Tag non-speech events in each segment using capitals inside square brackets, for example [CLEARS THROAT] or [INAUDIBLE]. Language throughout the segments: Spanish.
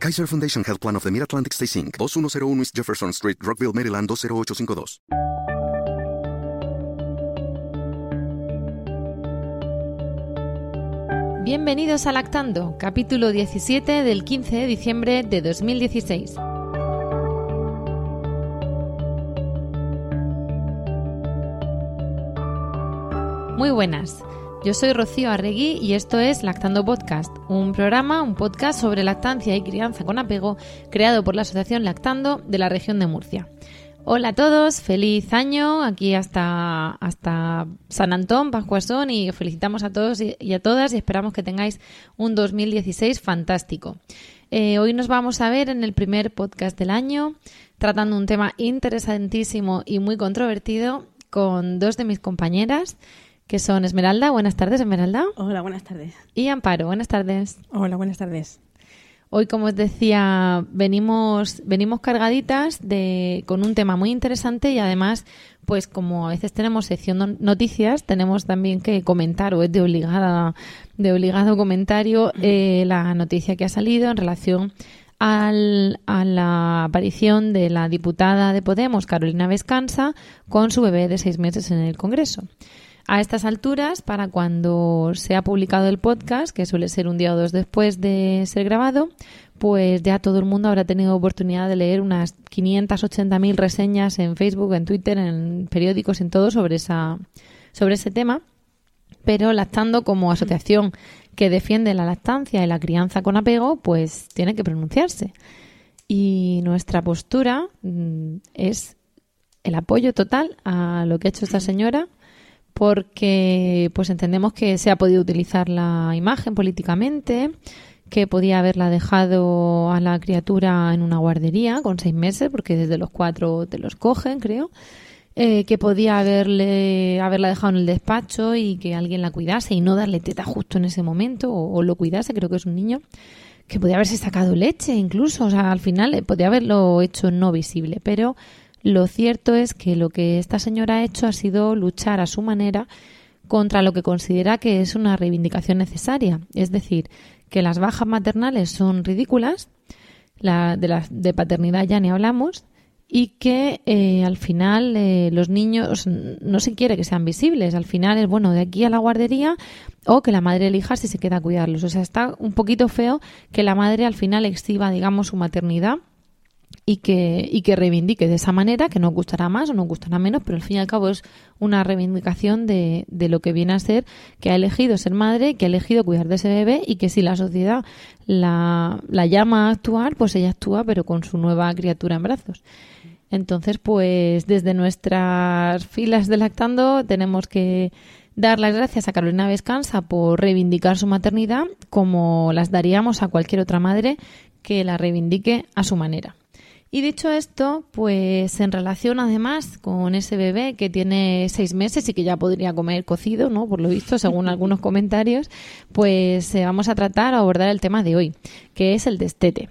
Kaiser Foundation Health Plan of the Mid-Atlantic Stay Inc., 2101 East Jefferson Street, Rockville, Maryland 20852. Bienvenidos a Lactando, capítulo 17 del 15 de diciembre de 2016. Muy buenas. Yo soy Rocío Arregui y esto es Lactando Podcast, un programa, un podcast sobre lactancia y crianza con apego creado por la Asociación Lactando de la región de Murcia. Hola a todos, feliz año aquí hasta, hasta San Antón, Pascuasón y felicitamos a todos y, a todas y esperamos que tengáis un 2016 fantástico. Eh, hoy nos vamos a ver en el primer podcast del año tratando un tema interesantísimo y muy controvertido con dos de mis compañeras que son Esmeralda. Buenas tardes, Esmeralda. Hola, buenas tardes. Y Amparo. Buenas tardes. Hola, buenas tardes. Hoy, como os decía, venimos, venimos cargaditas de, con un tema muy interesante y además, pues como a veces tenemos sección de noticias, tenemos también que comentar o es de obligada, de obligado comentario eh, la noticia que ha salido en relación al, a la aparición de la diputada de Podemos, Carolina Vescanza, con su bebé de seis meses en el Congreso. A estas alturas, para cuando se ha publicado el podcast, que suele ser un día o dos después de ser grabado, pues ya todo el mundo habrá tenido oportunidad de leer unas 580.000 reseñas en Facebook, en Twitter, en periódicos, en todo sobre, esa, sobre ese tema. Pero lactando como asociación que defiende la lactancia y la crianza con apego, pues tiene que pronunciarse. Y nuestra postura mm, es el apoyo total a lo que ha hecho esta señora porque pues entendemos que se ha podido utilizar la imagen políticamente, que podía haberla dejado a la criatura en una guardería con seis meses, porque desde los cuatro te los cogen, creo. Eh, que podía haberle haberla dejado en el despacho y que alguien la cuidase y no darle teta justo en ese momento o, lo cuidase, creo que es un niño que podía haberse sacado leche incluso, o sea, al final eh, podía haberlo hecho no visible, pero lo cierto es que lo que esta señora ha hecho ha sido luchar a su manera contra lo que considera que es una reivindicación necesaria, es decir, que las bajas maternales son ridículas, la, de, de paternidad ya ni hablamos, y que eh, al final eh, los niños no se quiere que sean visibles. Al final es bueno de aquí a la guardería o que la madre elija si se queda a cuidarlos. O sea, está un poquito feo que la madre al final exhiba, digamos, su maternidad y que, y que reivindique de esa manera, que nos gustará más o nos gustará menos, pero al fin y al cabo es una reivindicación de, lo que viene a ser que ha elegido ser madre, que ha elegido cuidar de ese bebé y que si la sociedad la, la llama a actuar, pues ella actúa, pero con su nueva criatura en brazos. Entonces, pues desde nuestras filas de lactando tenemos que dar las gracias a Carolina Vescanza por reivindicar su maternidad como las daríamos a cualquier otra madre que la reivindique a su manera. Y dicho esto, pues en relación además con ese bebé que tiene seis meses y que ya podría comer cocido, ¿no? Por lo visto, según [LAUGHS] algunos comentarios, pues eh, vamos a tratar o abordar el tema de hoy, que es el destete.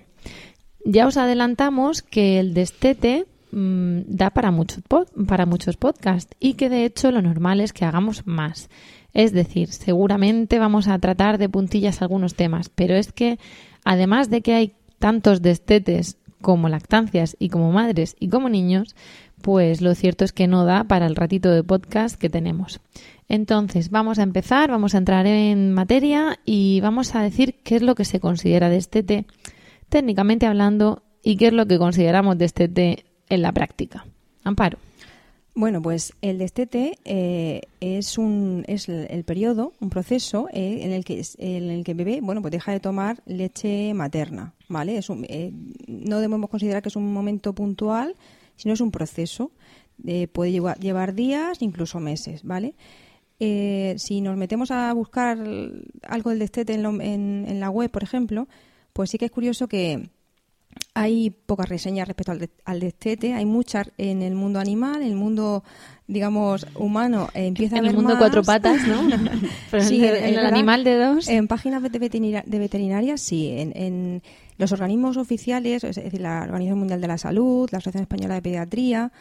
Ya os adelantamos que el destete mmm, da para muchos, para muchos podcasts y que de hecho lo normal es que hagamos más. Es decir, seguramente vamos a tratar de puntillas algunos temas, pero es que además de que hay tantos destetes como lactancias y como madres y como niños, pues lo cierto es que no da para el ratito de podcast que tenemos. Entonces, vamos a empezar, vamos a entrar en materia y vamos a decir qué es lo que se considera destete técnicamente hablando y qué es lo que consideramos destete en la práctica. Amparo. Bueno, pues el destete eh, es un es el, periodo, un proceso eh, en el que en el que el bebé, bueno, pues deja de tomar leche materna, ¿vale? Es un, eh, no debemos considerar que es un momento puntual, sino es un proceso. puede llevar, días, incluso meses, ¿vale? si nos metemos a buscar algo del destete en, en, en la web, por ejemplo, pues sí que es curioso que hay pocas reseñas respecto al, de, al destete, hay muchas en el mundo animal, en el mundo, digamos, humano. eh, empieza a En el haber mundo de más. cuatro patas, ¿no? [LAUGHS] Pero Sí, en el, es en el verdad. animal de dos. En páginas de, veterina- de veterinarias, sí. En, en los organismos oficiales, es decir, la Organización Mundial de la Salud, la Asociación Española de Pediatría,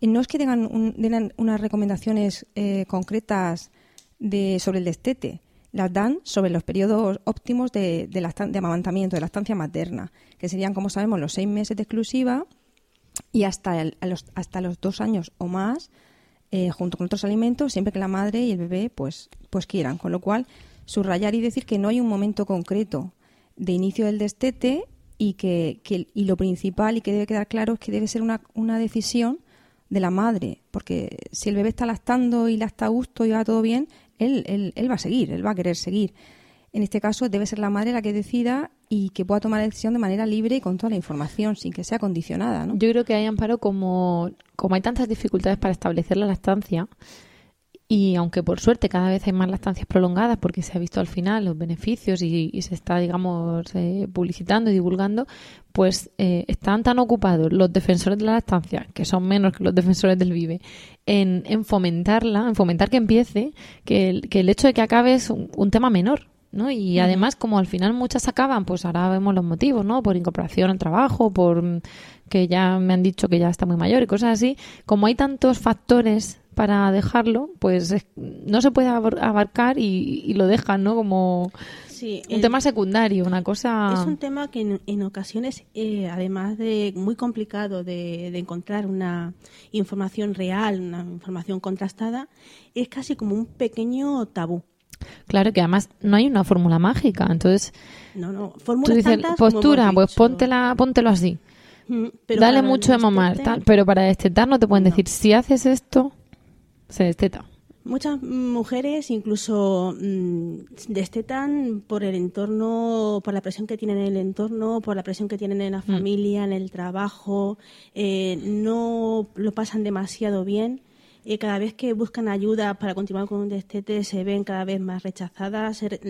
eh, no es que tengan, un- den unas recomendaciones eh, concretas de, sobre el destete. Las dan sobre los periodos óptimos de, de, lactan- de amamantamiento, de lactancia materna, que serían, como sabemos, los seis meses de exclusiva y hasta, el- los, hasta los dos años o más, eh, junto con otros alimentos, siempre que la madre y el bebé pues, pues quieran. Con lo cual, subrayar y decir que no hay un momento concreto de inicio del destete y que, que- y lo principal y que debe quedar claro es que debe ser una, una decisión de la madre, porque si el bebé está lactando y lacta a gusto y va todo bien, él, él, él va a seguir, él va a querer seguir. En este caso debe ser la madre la que decida y que pueda tomar la decisión de manera libre y con toda la información, sin que sea condicionada. ¿no? Yo creo que hay amparo como, como hay tantas dificultades para establecer la lactancia y aunque por suerte cada vez hay más lactancias prolongadas porque se ha visto al final los beneficios y, y se está, digamos, eh, publicitando y divulgando, pues eh, están tan ocupados los defensores de la lactancia, que son menos que los defensores del vive, en, en fomentarla, en fomentar que empiece, que el, que el hecho de que acabe es un, un tema menor. ¿no? Y además, como al final muchas acaban, pues ahora vemos los motivos, ¿no? Por incorporación al trabajo, por que ya me han dicho que ya está muy mayor y cosas así. Como hay tantos factores para dejarlo, pues es- no se puede abar- abarcar y, y lo dejan, ¿no? Como Sí, un el- tema secundario, una cosa... Es un tema que en, en ocasiones, eh, además de muy complicado de, de encontrar una información real, una información contrastada, es casi como un pequeño tabú. Claro que además no hay una fórmula mágica, entonces No, no, tú dices tantas postura, pues póntela, póntelo así. Mm, pero Dale mucho de mamar, tal, pero para destetar no te pueden No. decir, si haces esto, se desteta. Muchas mujeres incluso mm, destetan por el entorno, por la presión que tienen en el entorno, por la presión que tienen en la familia, en el trabajo, eh, no lo pasan demasiado bien. Eh, cada vez que buscan ayuda para continuar con un destete se ven cada vez más rechazadas. Re-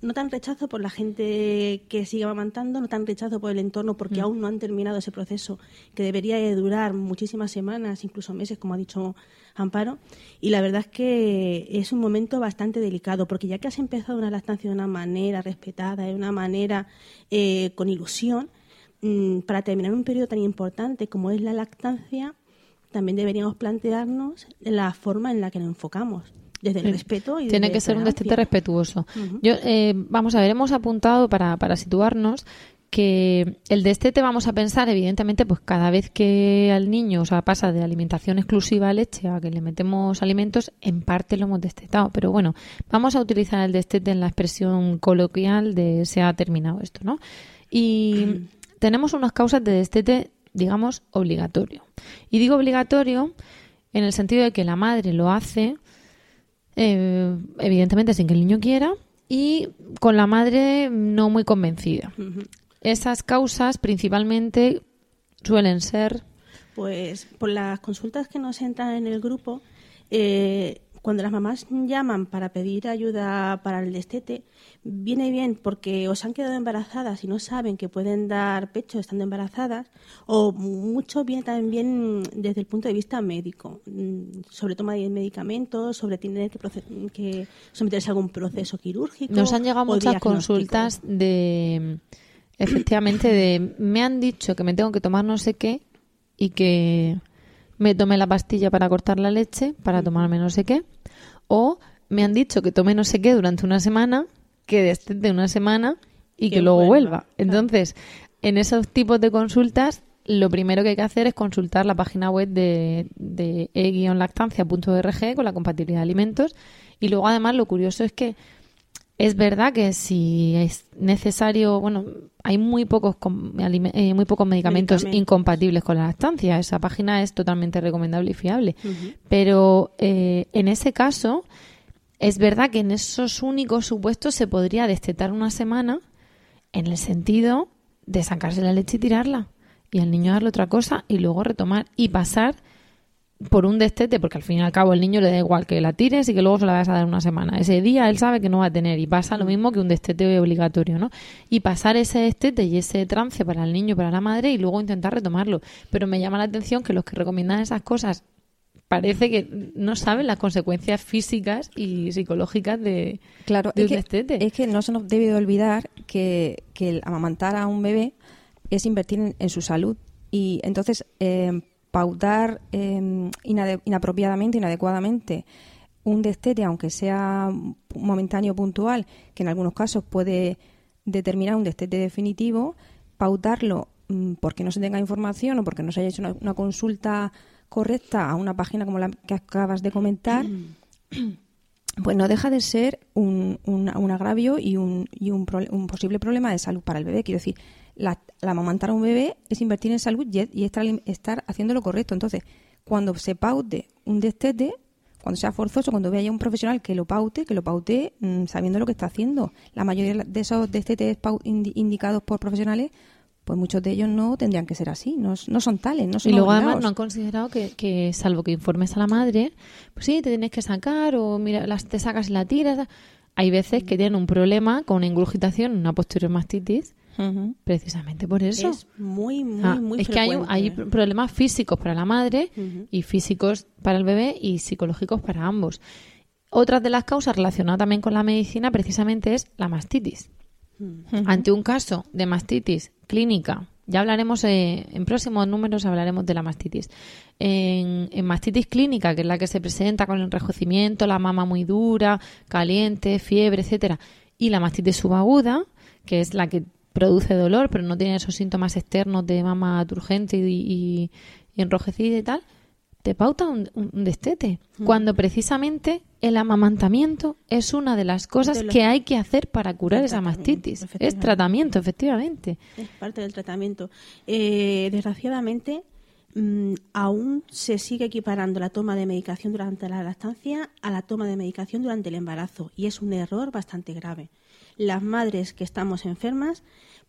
no tan rechazo por la gente que sigue amamantando, no tan rechazo por el entorno porque aún no han terminado ese proceso que debería de durar muchísimas semanas, incluso meses, como ha dicho Amparo. Y la verdad es que es un momento bastante delicado porque ya que has empezado una lactancia de una manera respetada, de una manera eh, con ilusión, mm, para terminar un periodo tan importante como es la lactancia, también deberíamos plantearnos la forma en la que nos enfocamos, desde el respeto y Tiene desde que ser un destete respetuoso. Yo, eh, vamos a ver, hemos apuntado para, para situarnos que el destete vamos a pensar, evidentemente, pues cada vez que al niño o sea, pasa de alimentación exclusiva a leche a que le metemos alimentos, en parte lo hemos destetado. Pero bueno, vamos a utilizar el destete en la expresión coloquial de se ha terminado esto, ¿no? Y [CLEARS THROAT] tenemos unas causas de destete, digamos, obligatorio. Y digo obligatorio en el sentido de que la madre lo hace eh, evidentemente sin que el niño quiera y con la madre no muy convencida. Esas causas principalmente suelen ser Pues por las consultas que nos entran en el grupo, eh, cuando las mamás llaman para pedir ayuda para el destete, viene bien porque os han quedado embarazadas y no saben que pueden dar pecho estando embarazadas, o mucho viene también desde el punto de vista médico, mm, sobre toma de medicamentos, sobre tener que, que someterse a algún proceso quirúrgico. Nos han llegado o muchas consultas de, efectivamente, de me han dicho que me tengo que tomar no sé qué y que me tome la pastilla para cortar la leche, para tomarme no sé qué, o me han dicho que tome no sé qué durante una semana, que destete una semana y que, Que luego vuelva, vuelva. Entonces, en esos tipos de consultas, lo primero que hay que hacer es consultar la página web de, de e-lactancia.org con la compatibilidad de alimentos. Y luego, además, lo curioso es que es verdad que si es necesario, bueno, hay muy pocos eh, muy pocos medicamentos, Medicamentos. incompatibles con la lactancia. Esa página es totalmente recomendable y fiable. Pero eh, en ese caso, es verdad que en esos únicos supuestos se podría destetar una semana en el sentido de sacarse la leche y tirarla. Y al niño darle otra cosa y luego retomar y pasar por un destete, porque al fin y al cabo el niño le da igual que la tires y que luego se la vas a dar una semana. Ese día él sabe que no va a tener y pasa lo mismo que un destete obligatorio, ¿no? Y pasar ese destete y ese trance para el niño y para la madre y luego intentar retomarlo. Pero me llama la atención que los que recomiendan esas cosas parece que no saben las consecuencias físicas y psicológicas de, Claro, de es un que, destete. es que no se nos debe de olvidar que, que el amamantar a un bebé es invertir en, en su salud. Y entonces, eh, pautar eh, inade- inapropiadamente, inadecuadamente, un destete, aunque sea momentáneo puntual, que en algunos casos puede determinar un destete definitivo, pautarlo mm, porque no se tenga información o porque no se haya hecho una, una consulta correcta a una página como la que acabas de comentar, [CLEARS THROAT] pues no deja de ser un, un- un agravio y, un, y un, prole- un posible problema de salud para el bebé. Quiero decir, la, la amamantar a un bebé es invertir en salud y, y estar, estar haciendo lo correcto. Entonces, cuando se paute un destete, cuando sea forzoso, cuando vea un profesional que lo paute, que lo paute mm, sabiendo lo que está haciendo. La mayoría de esos destetes indi- indicados por profesionales, pues muchos de ellos no tendrían que ser así, no, no son tales, no son Y luego además no han considerado que, que salvo que informes a la madre, pues sí, te tienes que sacar o mira, las, te sacas y la tiras. Hay veces que tienen un problema con una ingurgitación, una posterior mastitis, Precisamente por eso. Es muy, muy, Ah, muy es que hay, hay ¿eh? problemas físicos para la madre y físicos para el bebé y psicológicos para ambos. Otra de las causas relacionadas también con la medicina precisamente es la mastitis. Ante un caso de mastitis clínica, ya hablaremos eh, en próximos números hablaremos de la mastitis. En, en mastitis clínica, que es la que se presenta con el enrojecimiento, la mama muy dura, caliente, fiebre, etcétera, y la mastitis subaguda, que es la que produce dolor, pero no tiene esos síntomas externos de mama turgente y, y- y enrojecida y tal, te pauta un, un destete. Cuando precisamente el amamantamiento es una de las cosas De los- que hay que hacer para curar esa mastitis. Es tratamiento, efectivamente. Es parte del tratamiento. Eh, desgraciadamente, mm, aún se sigue equiparando la toma de medicación durante la lactancia a la toma de medicación durante el embarazo y es un error bastante grave. Las madres que estamos enfermas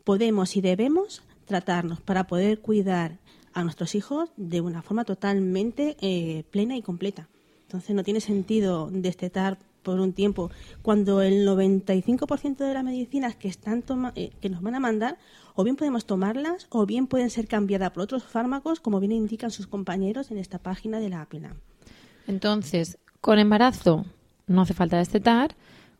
podemos y debemos tratarnos para poder cuidar a nuestros hijos de una forma totalmente eh, plena y completa. Entonces no tiene sentido destetar por un tiempo cuando el 95% de las medicinas que están toma- eh, que nos van a mandar o bien podemos tomarlas o bien pueden ser cambiadas por otros fármacos como bien indican sus compañeros en esta página de la APENA. Entonces, con embarazo no hace falta destetar,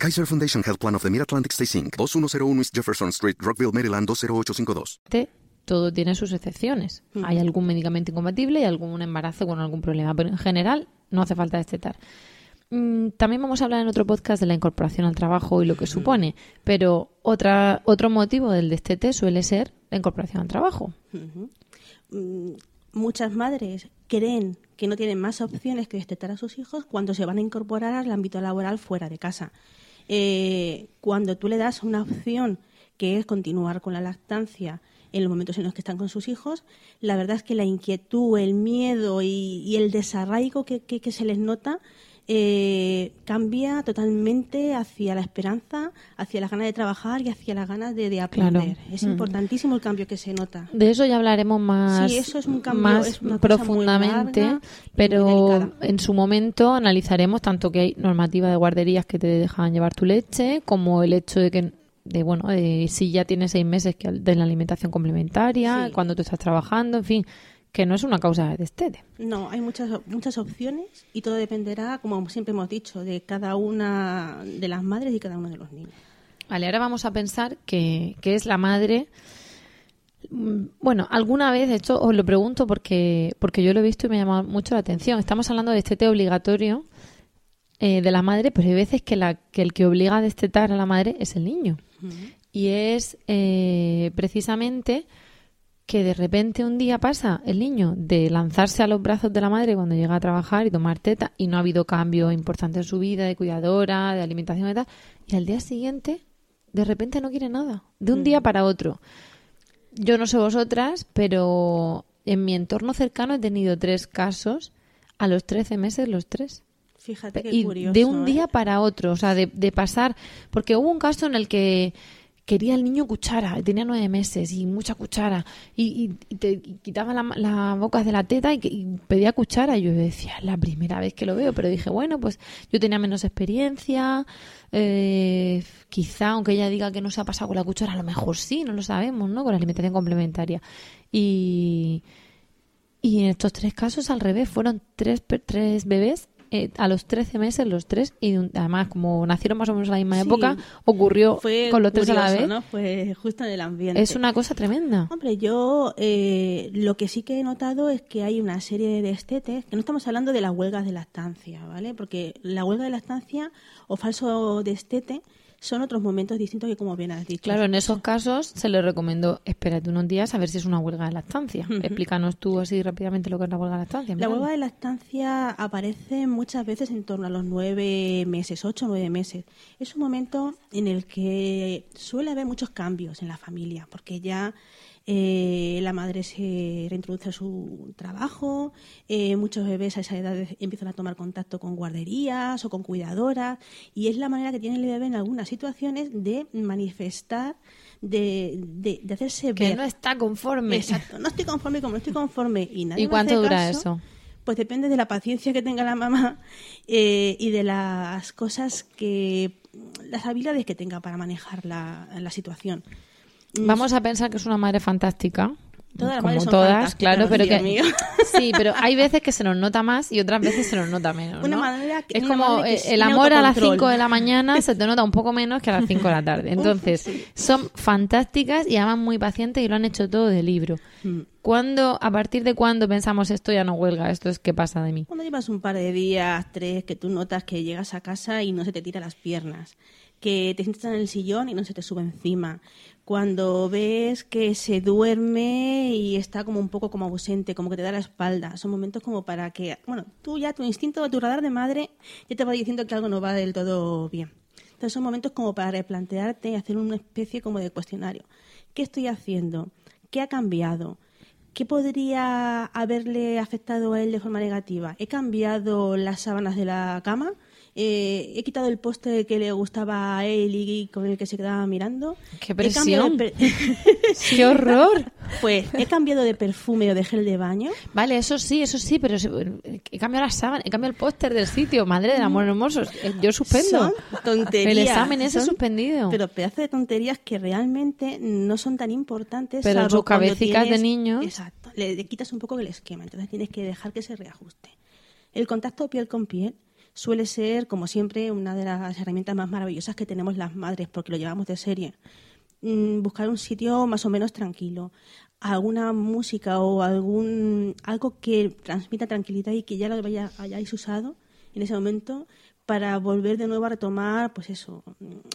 Kaiser Foundation Health Plan of the Mid-Atlantic Stay Inc. 2101 East Jefferson Street, Rockville, Maryland 20852. todo tiene sus excepciones. Hay algún medicamento incompatible y algún embarazo con algún problema, pero en general no hace falta destetar. Mm, También vamos a hablar en otro podcast de la incorporación al trabajo y lo que supone, pero otra, otro motivo del destete suele ser la incorporación al trabajo. Mm, Muchas madres creen que no tienen más opciones que destetar a sus hijos cuando se van a incorporar al ámbito laboral fuera de casa. Eh, cuando tú le das una opción que es continuar con la lactancia en los momentos en los que están con sus hijos, la verdad es que la inquietud, el miedo y, y el desarraigo que, que- que se les nota eh, cambia totalmente hacia la esperanza, hacia las ganas de trabajar y hacia las ganas de, de aprender. Es importantísimo el cambio que se nota. De eso ya hablaremos más, Sí, eso es un cambio, más es una cosa muy profundamente, larga y muy pero en su momento analizaremos tanto que hay normativa de guarderías que te dejan llevar tu leche, como el hecho de que de bueno de si ya tienes seis meses que de la alimentación complementaria Sí. cuando tú estás trabajando en fin que no es una causa de destete. No, hay muchas, muchas opciones y todo dependerá, como siempre hemos dicho, de cada una de las madres y cada uno de los niños. Vale, ahora vamos a pensar que, que es la madre. Mm, Bueno, alguna vez, de hecho, os lo pregunto porque, porque yo lo he visto y me ha llamado mucho la atención. Estamos hablando de destete obligatorio eh, de la madre, pero hay veces que, la, que el que obliga a destetar a la madre es el niño. Y es eh, precisamente que de repente un día pasa el niño de lanzarse a los brazos de la madre cuando llega a trabajar y tomar teta y no ha habido cambio importante en su vida de cuidadora, de alimentación y tal, y al día siguiente de repente no quiere nada, de un día para otro. Yo no sé vosotras, pero en mi entorno cercano he tenido tres casos a los 13 meses los tres. Fíjate qué Y curioso. de un ¿eh? día para otro, o sea, de, de pasar, porque hubo un caso en el que quería el niño cuchara, tenía nueve meses y mucha cuchara, y, y- y te y quitaba la, la boca de la teta y, pedía cuchara, y yo decía, la primera vez que lo veo, pero dije, bueno, pues yo tenía menos experiencia, eh, quizá, aunque ella diga que no se ha pasado con la cuchara, a lo mejor sí, no lo sabemos, ¿no? Con la alimentación complementaria. Y, y en estos tres casos, al revés, fueron tres, tres bebés eh, a los 13 meses, los tres, y además, como nacieron más o menos a la misma Sí. época, ocurrió Fue con los tres a la curioso, vez. ¿no? Fue justo en el ambiente. Es una cosa tremenda. Hombre, yo eh, lo que sí que he notado es que hay una serie de destetes, que no estamos hablando de las huelgas de lactancia, ¿vale? Porque la huelga de lactancia o falso destete son otros momentos distintos que como bien has dicho. Claro, en esos casos se le recomendó espérate unos días a ver si es una huelga de lactancia. Explícanos tú así rápidamente lo que es la huelga de lactancia. La huelga de lactancia aparece muchas veces en torno a los nueve meses, ocho o nueve meses. Es un momento en el que suele haber muchos cambios en la familia, porque ya eh, la madre se reintroduce a su trabajo, eh, muchos bebés a esa edad empiezan a tomar contacto con guarderías o con cuidadoras, y es la manera que tiene el bebé en algunas situaciones de manifestar, de, de, de hacerse que ver. no está conforme. Exacto, no estoy conforme como no estoy conforme y nadie ¿Y me cuánto hace dura caso, eso? Pues depende de la paciencia que tenga la mamá eh, y de las cosas que, las habilidades que tenga para manejar la, la situación. Vamos a pensar que es una madre fantástica. Todas las como todas, claro, pero que amigo. [LAUGHS] sí, pero hay veces que se nos nota más y otras veces se nos nota menos. Una ¿no? madre que- es una como que el amor a las autocontrol. 5 de la mañana se te nota un poco menos que a las 5 de la tarde. [LAUGHS] Entonces, son fantásticas y además muy pacientes y lo han hecho todo de libro. Mm. ¿Cuándo, a partir de cuándo pensamos esto ya no huelga, esto es qué pasa de mí? Cuando llevas un par de días, tres, que tú notas que llegas a casa y no se te tira las piernas, que te sientas en el sillón y no se te sube encima, cuando ves que se duerme y está como un poco como ausente, como que te da la espalda, son momentos como para que, bueno, tú ya tu instinto, tu radar de madre ya te va diciendo que algo no va del todo bien. Entonces son momentos como para replantearte y hacer una especie como de cuestionario. ¿Qué estoy haciendo? ¿Qué ha cambiado? ¿Qué podría haberle afectado a él de forma negativa? ¿He cambiado las sábanas de la cama? Eh, ¿He quitado el poste que le gustaba a él y con el que se quedaba mirando? ¡Qué ¿He cambiado de presión! per- [LAUGHS] ¡Qué horror! [LAUGHS] pues, ¿he cambiado de perfume o de gel de baño? Vale, eso sí, eso sí, pero he cambiado la sábana, he cambiado el póster del sitio, madre del amor hermoso. Eh, Yo suspendo. Son tonterías. El examen ese son- suspendido. Pero pedazo de tonterías que realmente no son tan importantes. Pero sus cabecicas de niños. Exacto. Le, le quitas un poco el esquema. Entonces tienes que dejar que se reajuste. El contacto piel con piel suele ser, como siempre, una de las herramientas más maravillosas que tenemos las madres, porque lo llevamos de serie. Mm, Buscar un sitio más o menos tranquilo, alguna música o algún algo que transmita tranquilidad y que ya lo hayáis usado en ese momento para volver de nuevo a retomar, pues eso,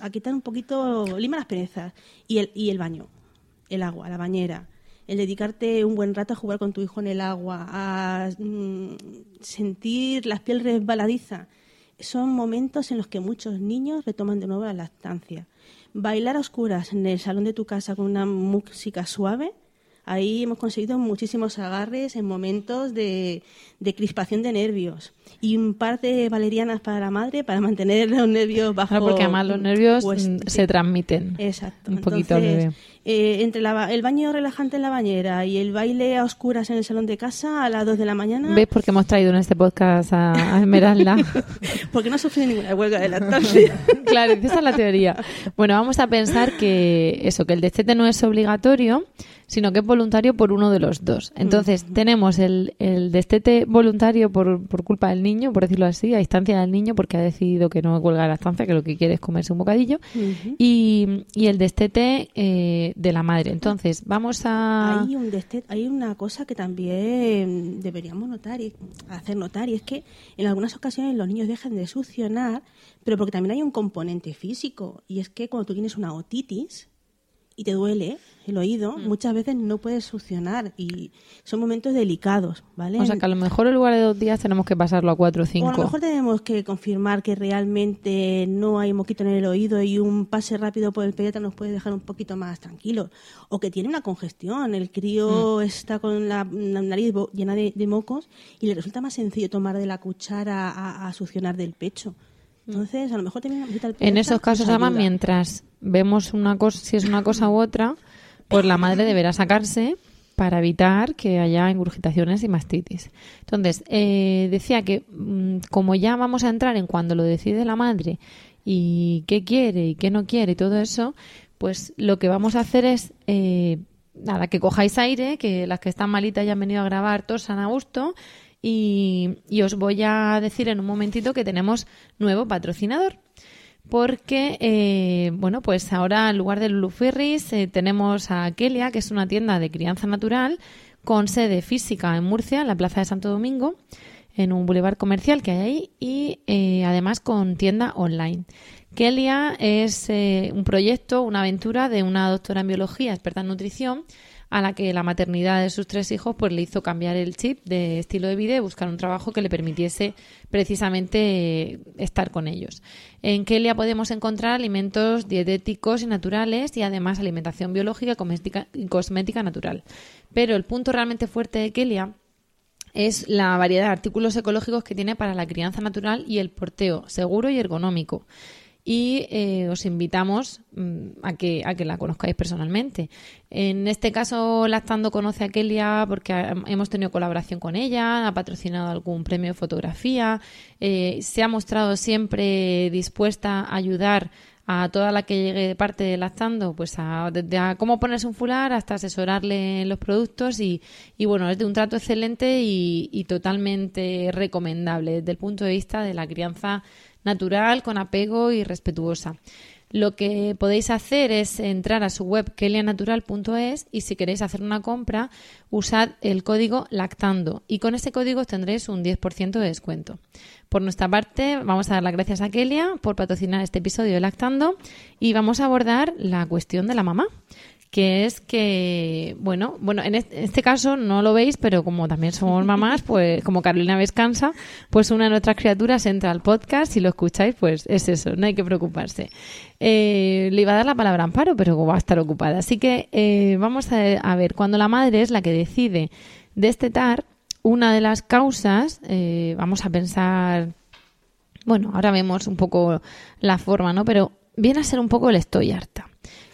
a quitar un poquito, lima las perezas y el, y el baño, el agua, la bañera, el dedicarte un buen rato a jugar con tu hijo en el agua, a mm, sentir la piel resbaladiza. Son momentos en los que muchos niños retoman de nuevo la lactancia. Bailar a oscuras en el salón de tu casa con una música suave, ahí hemos conseguido muchísimos agarres en momentos de, de crispación de nervios. Y un par de valerianas para la madre para mantener los nervios bajo. Claro, porque además los nervios pues, mm, se transmiten. Exacto. un poquito Entonces, eh, entre la el baño relajante en la bañera y el baile a oscuras en el salón de casa a las 2 de la mañana, ¿Ves por qué hemos traído en este podcast a, a Esmeralda? [LAUGHS] porque no sufre ninguna huelga de lactancia. [LAUGHS] claro, esa es la teoría. Bueno, vamos a pensar que eso, que el destete no es obligatorio, sino que es voluntario por uno de los dos. Entonces, tenemos el, el destete voluntario por, por culpa del niño, por decirlo así, a instancia del niño, porque ha decidido que no cuelga la estancia, que lo que quiere es comerse un bocadillo, y, y el destete eh, de la madre. Entonces, vamos a... Hay, un deste- hay una cosa que también deberíamos notar y hacer notar, y es que en algunas ocasiones los niños dejan de succionar, pero porque también hay un componente físico, y es que cuando tú tienes una otitis y te duele el oído, Mm. muchas veces no puedes succionar y son momentos delicados, ¿vale? O sea, que a lo mejor en lugar de dos días tenemos que pasarlo a cuatro o O a cinco. lo mejor tenemos que confirmar que realmente no hay moquito en el oído y un pase rápido por el pediatra nos puede dejar un poquito más tranquilos. O que tiene una congestión, el crío Mm. está con la, la nariz llena de, de mocos y le resulta más sencillo tomar de la cuchara a, a succionar del pecho. Entonces, a lo mejor también visita al En esos casos, además, mientras vemos una cosa, si es una cosa u otra, pues la madre deberá sacarse para evitar que haya ingurgitaciones y mastitis. Entonces, eh, decía que mm, como ya vamos a entrar en cuando lo decide la madre y qué quiere y qué no quiere y todo eso, pues lo que vamos a hacer es, eh, nada, que cojáis aire, que las que están malitas ya han venido a grabar tosan a gusto y, os voy a decir en un momentito que tenemos nuevo patrocinador porque eh, bueno pues ahora en lugar de Lulu Ferris eh, tenemos a Kelia que es una tienda de crianza natural con sede física en Murcia en la Plaza de Santo Domingo en un bulevar comercial que hay ahí y eh, además con tienda online. Kelia es eh, un proyecto, una aventura de una doctora en biología, experta en nutrición, a la que la maternidad de sus tres hijos pues le hizo cambiar el chip de estilo de vida y buscar un trabajo que le permitiese precisamente eh, estar con ellos. En Kelia podemos encontrar alimentos dietéticos y naturales y además alimentación biológica y cosmética, y cosmética natural. Pero el punto realmente fuerte de Kelia es la variedad de artículos ecológicos que tiene para la crianza natural y el porteo seguro y ergonómico. Y eh, os invitamos mm, a, que, a que la conozcáis personalmente. En este caso, Lactando conoce a Kelia porque ha- hemos tenido colaboración con ella, ha patrocinado algún premio de fotografía, eh, se ha mostrado siempre dispuesta a ayudar a toda la que llegue de parte de Lactando, pues a, desde a cómo ponerse un fular hasta asesorarle los productos y, y bueno, es de un trato excelente y totalmente recomendable desde el punto de vista de la crianza natural, con apego y respetuosa. Lo que podéis hacer es entrar a su web kelianatural.es y si queréis hacer una compra, usad el código lactando y con ese código tendréis un 10% de descuento. Por nuestra parte, vamos a dar las gracias a Kelia por patrocinar este episodio de Lactando y vamos a abordar la cuestión de la mamá que es que, bueno, bueno, en este, caso no lo veis, pero como también somos mamás, [LAUGHS] pues como Carolina Vescansa, pues una de nuestras criaturas entra al podcast y lo escucháis, pues es eso, no hay que preocuparse. Eh, le iba a dar la palabra a Amparo, pero va a estar ocupada. Así que eh, vamos a, a ver, cuando la madre es la que decide destetar, una de las causas, eh, vamos a pensar, bueno, ahora vemos un poco la forma, ¿no? Pero viene a ser un poco el estoy harta.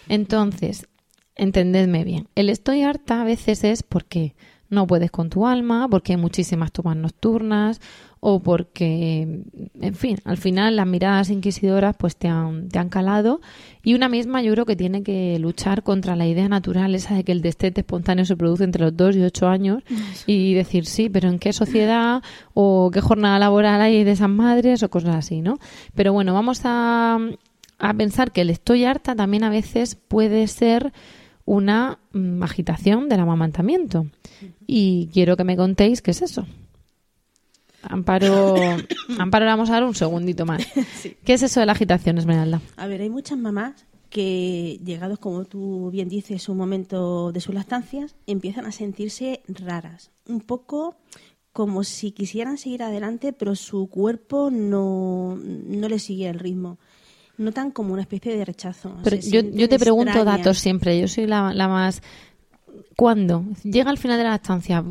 Entonces, entendedme bien, el estoy harta a veces es porque no puedes con tu alma, porque hay muchísimas tomas nocturnas o porque, en fin, al final las miradas inquisidoras pues te han, te han calado. Y una misma yo creo que tiene que luchar contra la idea natural esa de que el destete espontáneo se produce entre los 2 y 8 años y decir sí, pero ¿en qué sociedad o qué jornada laboral hay de esas madres o cosas así, ¿no? Pero bueno, vamos a, a pensar que el estoy harta también a veces puede ser una mm, agitación del amamantamiento. Y quiero que me contéis qué es eso. Amparo, [COUGHS] Amparo, vamos a dar un segundito más. ¿Qué es eso de la agitación, Esmeralda? A ver, hay muchas mamás que, llegados, como tú bien dices, un momento de sus lactancias, empiezan a sentirse raras. Un poco como si quisieran seguir adelante, pero su cuerpo no, no le sigue el ritmo. Notan como una especie de rechazo. Pero yo, yo te pregunto datos siempre. Yo soy la, la más. ¿Cuándo? Llega al final de la estancia.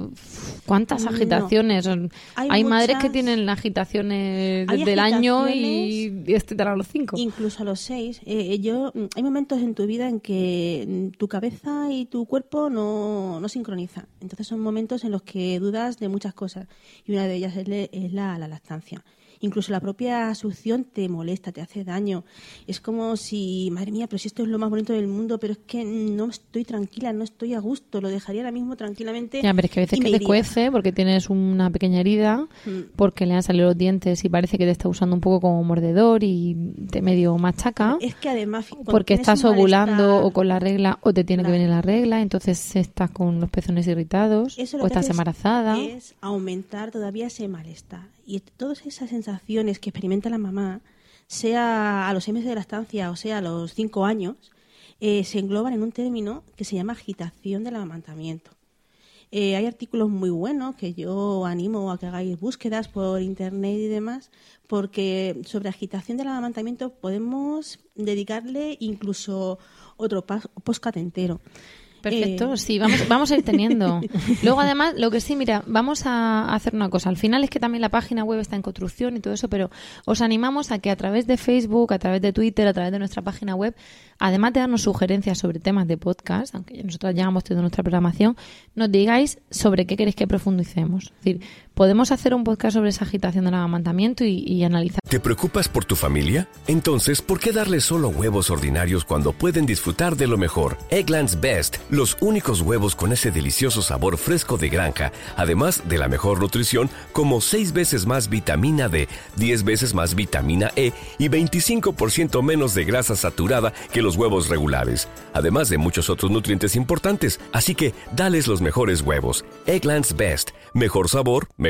¿Cuántas No. agitaciones? Hay, Hay madres que tienen agitaciones Hay desde el año y, y este a los cinco. Incluso a los seis. Eh, yo, mm, hay momentos en tu vida en que mm, tu cabeza y tu cuerpo no, no sincronizan. Entonces son momentos en los que dudas de muchas cosas. Y una de ellas es la, la lactancia. Incluso la propia succión te molesta, te hace daño. Es como si, madre mía, pero si esto es lo más bonito del mundo, pero es que no estoy tranquila, no estoy a gusto, lo dejaría ahora mismo tranquilamente. Ya, pero es que a veces que te iría. cuece porque tienes una pequeña herida, Mm. porque le han salido los dientes y parece que te está usando un poco como mordedor y te medio machaca. Es que además, porque estás ovulando malestar- o con la regla o te tiene que venir la regla, entonces estás con los pezones irritados Eso lo o que estás embarazada. Es aumentar todavía ese malestar. Y todas esas sensaciones que experimenta la mamá, sea a los seis meses de la estancia o sea a los cinco años, eh, se engloban en un término que se llama agitación del amamantamiento. Eh, hay artículos muy buenos que yo animo a que hagáis búsquedas por internet y demás, porque sobre agitación del amamantamiento podemos dedicarle incluso otro podcast. Perfecto, Eh, sí, vamos, vamos a ir teniendo. [LAUGHS] Luego, además, lo que sí, mira, vamos a hacer una cosa. Al final es que también la página web está en construcción y todo eso, pero os animamos a que a través de Facebook, a través de Twitter, a través de nuestra página web, además de darnos sugerencias sobre temas de podcast, aunque nosotros ya hemos tenido nuestra programación, nos digáis sobre qué queréis que profundicemos. Es decir, podemos hacer un podcast sobre esa agitación del amamantamiento y, y analizar. ¿Te preocupas por tu familia? Entonces, ¿por qué darles solo huevos ordinarios cuando pueden disfrutar de lo mejor? Eggland's Best, los únicos huevos con ese delicioso sabor fresco de granja, además de la mejor nutrición, como 6 veces más vitamina D, 10 veces más vitamina E y 25% menos de grasa saturada que los huevos regulares, además de muchos otros nutrientes importantes. Así que, dales los mejores huevos. Eggland's Best, mejor sabor, mejor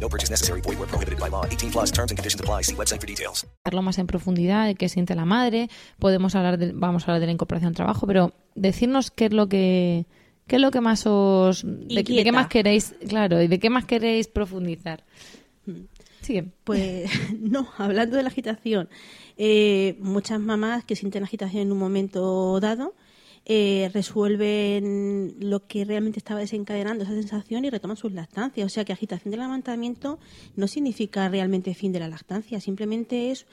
No purchase necessary. Void where prohibited by law. 18 plus terms and conditions apply. See website for details. hablarlo más en profundidad de qué siente la madre, podemos hablar de, vamos a hablar de la incorporación al trabajo, pero decirnos qué es lo que qué es lo que más os de, de qué más queréis, claro, y de qué más queréis profundizar. Sigue. Pues [LAUGHS] no, hablando de la agitación, eh, muchas mamás que sienten agitación en un momento dado eh, resuelven lo que realmente estaba desencadenando esa sensación y retoman sus lactancias. O sea que agitación del amamantamiento no significa realmente fin de la lactancia, simplemente es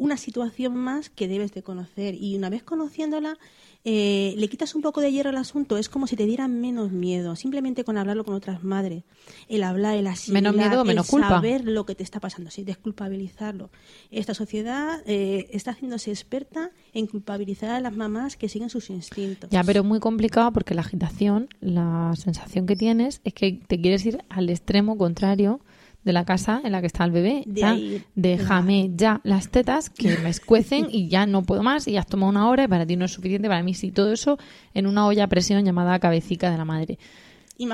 una situación más que debes de conocer y una vez conociéndola eh, le quitas un poco de hierro al asunto, es como si te dieran menos miedo, simplemente con hablarlo con otras madres, el hablar, el asimilar, Menos miedo, el menos culpa. saber lo que te está pasando, sí, desculpabilizarlo. Esta sociedad eh, está haciéndose experta en culpabilizar a las mamás que siguen sus instintos. Ya, pero es muy complicado porque la agitación, la sensación que tienes es que te quieres ir al extremo contrario de la casa en la que está el bebé. De Ya, ahí, déjame ya las tetas que me escuecen y ya no puedo más y has tomado una hora y para ti no es suficiente, para mí sí. Todo eso en una olla a presión llamada cabecica de la madre.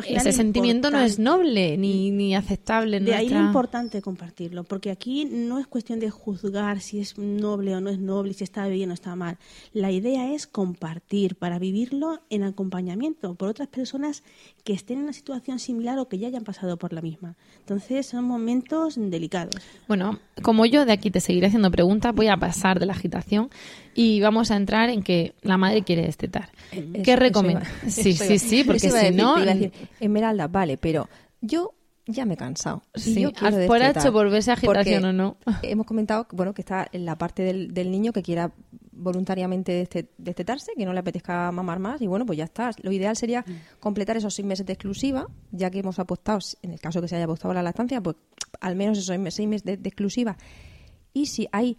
Ese sentimiento no es noble ni, ni aceptable. en De ahí lo importante compartirlo, porque aquí no es cuestión de juzgar si es noble o no es noble, si está bien o está mal. La idea es compartir para vivirlo en acompañamiento por otras personas que estén en una situación similar o que ya hayan pasado por la misma. Entonces son momentos delicados. Bueno, como yo de aquí te seguiré haciendo preguntas, voy a pasar de la agitación y vamos a entrar en que la madre quiere destetar. Eso- ¿Qué eso recomienda? iba- [LAUGHS] Sí, eso sí, iba- sí, porque si no... decir, Esmeralda, vale, pero yo ya me he cansado. y Sí, yo quiero por hecho, por verse agitación o no. [LAUGHS] Hemos comentado bueno, que está en la parte del, del niño que quiera voluntariamente deste- destetarse, que no le apetezca mamar más, y bueno, pues ya está. Lo ideal sería completar esos seis meses de exclusiva, ya que hemos apostado, en el caso que se haya apostado a la lactancia, pues al menos esos seis meses- seis meses de, de exclusiva. Y si hay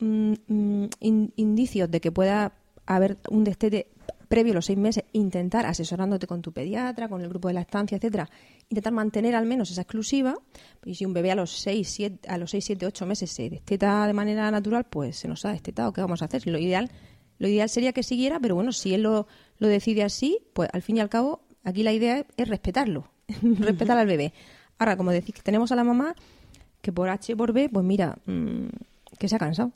mm, mm, in- indicios de que pueda haber un destete previo a los seis meses, intentar asesorándote con tu pediatra, con el grupo de lactancia, etcétera, intentar mantener al menos esa exclusiva. Y si un bebé a los seis, siete, a los seis, siete, ocho meses se desteta de manera natural, pues se nos ha destetado. ¿Qué vamos a hacer? Lo ideal, lo ideal sería que siguiera, pero bueno, si él lo, lo decide así, pues al fin y al cabo, aquí la idea es, es respetarlo, [LAUGHS] respetar al bebé. Ahora, como decís que tenemos a la mamá que por H y por B, pues mira, mm, que se ha cansado.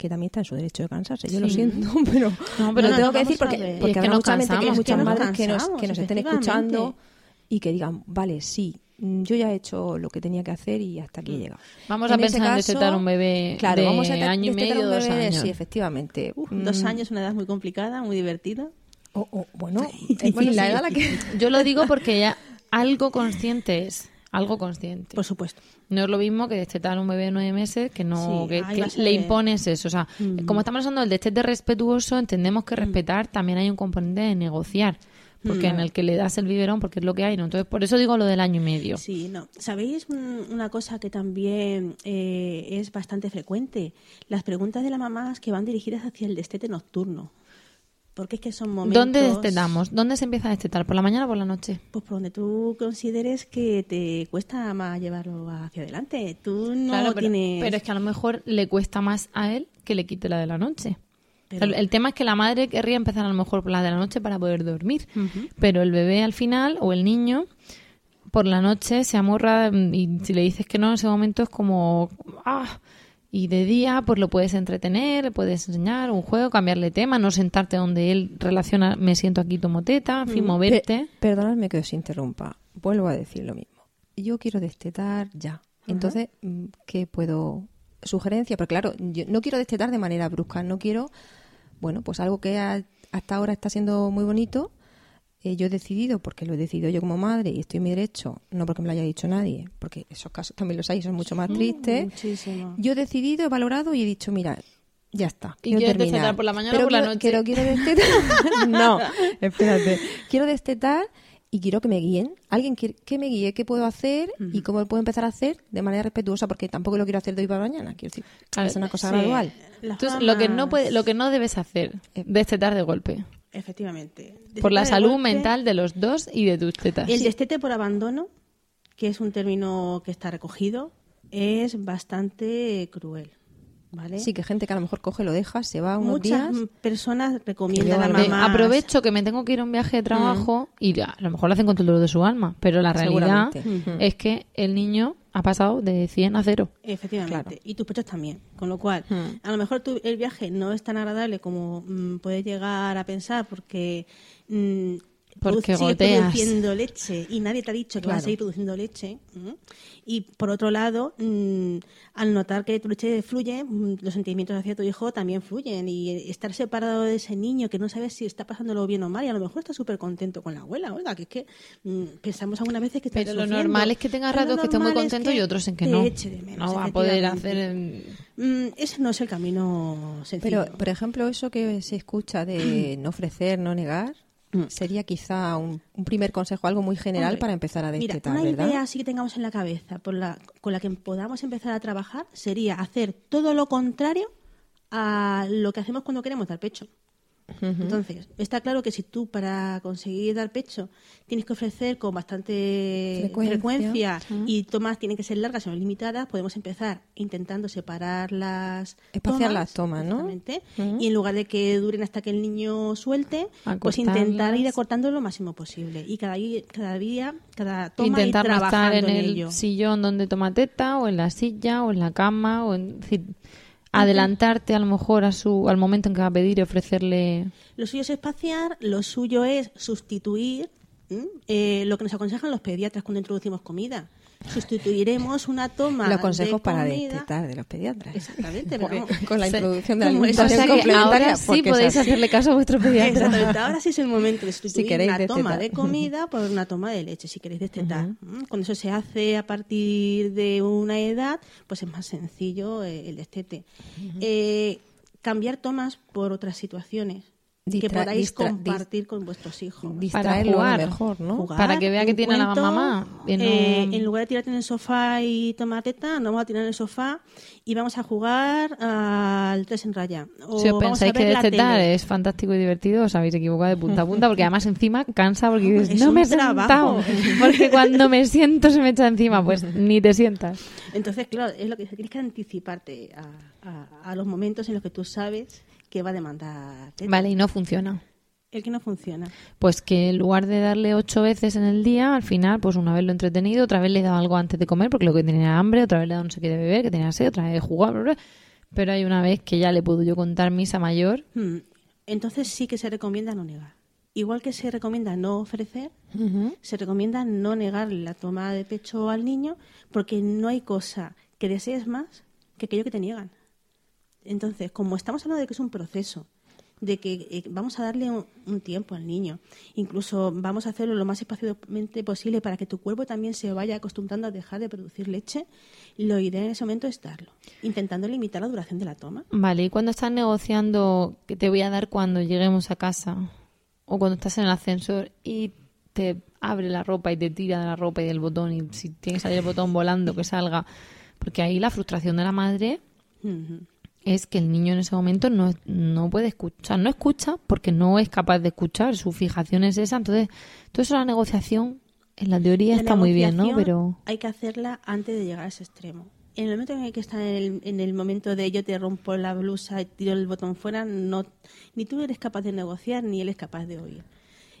Que también está en su derecho de cansarse. Yo lo siento, [LAUGHS] pero, No, pero lo no, tengo no, que decir porque, porque es que nos cansamos, hay es muchas que nos madres que nos, que nos estén escuchando y que digan, vale, sí, mm, yo ya he hecho lo que tenía que hacer y hasta aquí he llegado. Vamos a En pensar en caso, destetar un bebé claro, de vamos a año y medio, dos años. Sí, efectivamente. Uf, Mm, Dos años, una edad muy complicada, muy divertida. o- o, bueno, [LAUGHS] en bueno, la edad a la que... Yo lo digo porque ya algo consciente es. Algo consciente. Por supuesto. No es lo mismo que destetar a un bebé de nueve meses que no Sí, que, que le impones eso. O sea, Mm. como estamos hablando del destete respetuoso, entendemos que respetar también hay un componente de negociar. Porque en el que le das el biberón, porque es lo que hay, ¿no? Entonces, por eso digo lo del año y medio. Sí, no. ¿Sabéis mm, una cosa que también eh, es bastante frecuente? Las preguntas de las mamás que van dirigidas hacia el destete nocturno. Porque es que son momentos... ¿Dónde destetamos? ¿Dónde se empieza a destetar? ¿Por la mañana o por la noche? Pues por donde tú consideres que te cuesta más llevarlo hacia adelante. Tú no Claro, pero, tienes... pero es que a lo mejor le cuesta más a él que le quite la de la noche. Pero- el tema es que la madre querría empezar a lo mejor por la de la noche para poder dormir, pero el bebé al final o el niño por la noche se amorra mm, y si le dices que no en ese momento es como ah y de día pues lo puedes entretener, le puedes enseñar un juego, cambiarle tema, no sentarte donde él relaciona me siento aquí tomo teta, en fin, moverte. Pe- perdonadme que os interrumpa. Vuelvo a decir lo mismo. Yo quiero destetar ya. Entonces, mm, ¿qué puedo...? Sugerencia, pero claro, yo no quiero destetar de manera brusca. No quiero, bueno, pues algo que ha- hasta ahora está siendo muy bonito. Eh, yo he decidido, porque lo he decidido yo como madre y estoy en mi derecho, no porque me lo haya dicho nadie, porque esos casos también los hay y son mucho más tristes. Muchísimo. Yo he decidido, he valorado y he dicho, mira, ya está. ¿Y quiero destetar por la mañana Pero o por la noche? Quiero, quiero destetar. [LAUGHS] no, espérate. Quiero destetar y quiero que me guíen. Alguien que, que me guíe qué puedo hacer y cómo puedo empezar a hacer de manera respetuosa, porque tampoco lo quiero hacer de hoy para mañana. Quiero decir, Claro, es una cosa Sí. gradual. Entonces, lo que no puede, lo que no debes hacer, destetar de golpe, Efectivamente. por la salud golpe, mental de los dos y de tus tetas. El destete por abandono, que es un término que está recogido, es bastante cruel. ¿Vale? Sí, que gente que a lo mejor coge, lo deja, se va unos Muchas días. personas recomiendan a mamás. aprovecho que me tengo que ir a un viaje de trabajo y ya, a lo mejor lo hacen con todo el dolor de su alma, pero la realidad es que el niño ha pasado de 100 a 0. Efectivamente. Claro. Y tus pechos también. Con lo cual, Hmm. a lo mejor tu- el viaje no es tan agradable como mm, puedes llegar a pensar porque. mm, Porque sigues goteas. produciendo leche y nadie te ha dicho que vas a Claro. seguir produciendo leche. Y por otro lado, mm, al notar que tu leche fluye, mm, los sentimientos hacia tu hijo también fluyen. Y estar separado de ese niño que no sabes si está pasándolo bien o mal y a lo mejor está súper contento con la abuela. Oiga, que es que mm, pensamos algunas veces que está Pero lo sufriendo. normal es que tenga Pero lo ratos que esté muy normal es contento y otros en que te no. eche de menos, No va a poder hacer... ese no es el camino sencillo. Pero, por ejemplo, eso que se escucha de no ofrecer, no negar, sería quizá un, un primer consejo, algo muy general Hombre, para empezar a Mira, destetar, una ¿verdad? idea así que tengamos en la cabeza por la, con la que podamos empezar a trabajar sería hacer todo lo contrario a lo que hacemos cuando queremos dar pecho. Entonces, está claro que si tú para conseguir dar pecho tienes que ofrecer con bastante Frecuencia. frecuencia, y tomas tienen que ser largas o limitadas, podemos empezar intentando separar las Espaciar las tomas, ¿no? exactamente, Ujú. Y en lugar de que duren hasta que el niño suelte, pues intentar ir acortando lo máximo posible. Y cada, día- cada día, cada toma intentar ir no estar trabajando en en, el ello. sillón donde toma teta o en la silla o en la cama o en adelantarte a lo mejor a su al momento en que va a pedir y ofrecerle. Lo suyo es espaciar, lo suyo es sustituir eh, lo que nos aconsejan los pediatras cuando introducimos comida. Sustituiremos una toma Los consejos de para destetar de los pediatras. Exactamente, pero Porque vamos, con la introducción de la alimentación complementaria, ahora sí podéis hacerle caso a vuestro pediatra Exactamente. Ahora sí es el momento de sustituir una toma de comida por una toma de leche, si queréis destetar. ¿m? Cuando eso se hace a partir de una edad, pues es más sencillo eh, el destete. Eh, cambiar tomas por otras situaciones que podáis compartir con vuestros hijos. Distraerlo a lo jugar. mejor, ¿no? Jugar, Para que vea que tiene a la cuento, mamá eh, en lugar de tirarte en el sofá y tomar teta, nos vamos a tirar en el sofá y vamos a jugar al tres en raya. O si os pensáis que destetar es fantástico y divertido os habéis equivocado de punta a punta porque además encima cansa porque dices, Es no me he trabajo". sentado porque cuando me siento se me echa encima pues [LAUGHS] ni te sientas Entonces, claro, es lo que tienes que anticiparte a, a- a los momentos en los que tú sabes que va a demandar teta. vale y no funciona El que no funciona. Pues que en lugar de darle ocho veces en el día, al final, pues una vez lo he entretenido, otra vez le he dado algo antes de comer porque lo que tenía hambre, otra vez le he dado no sé qué de beber, que tenía sed, otra vez jugar, bla, bla. pero hay una vez que ya le puedo yo contar misa mayor. Hmm. Entonces sí que se recomienda no negar. Igual que se recomienda no ofrecer, Se recomienda no negarle la toma de pecho al niño porque no hay cosa que desees más que aquello que te niegan. Entonces, como estamos hablando de que es un proceso, de que eh, vamos a darle un, tiempo al niño. Incluso vamos a hacerlo lo más espaciosamente posible para que tu cuerpo también se vaya acostumbrando a dejar de producir leche. Lo ideal en ese momento es darlo, intentando limitar la duración de la toma. Vale, y cuando estás negociando que te voy a dar cuando lleguemos a casa o cuando estás en el ascensor y te abre la ropa y te tira de la ropa y del botón y si tiene que salir el botón volando que salga, porque ahí la frustración de la madre es que el niño en ese momento no, no puede escuchar, no escucha porque no es capaz de escuchar, su fijación es esa, entonces todo eso la negociación en la teoría está muy bien, ¿no? Pero hay que hacerla antes de llegar a ese extremo. En el momento en el que está en el, en el momento de yo te rompo la blusa y tiro el botón fuera, no, ni tú eres capaz de negociar ni él es capaz de oír.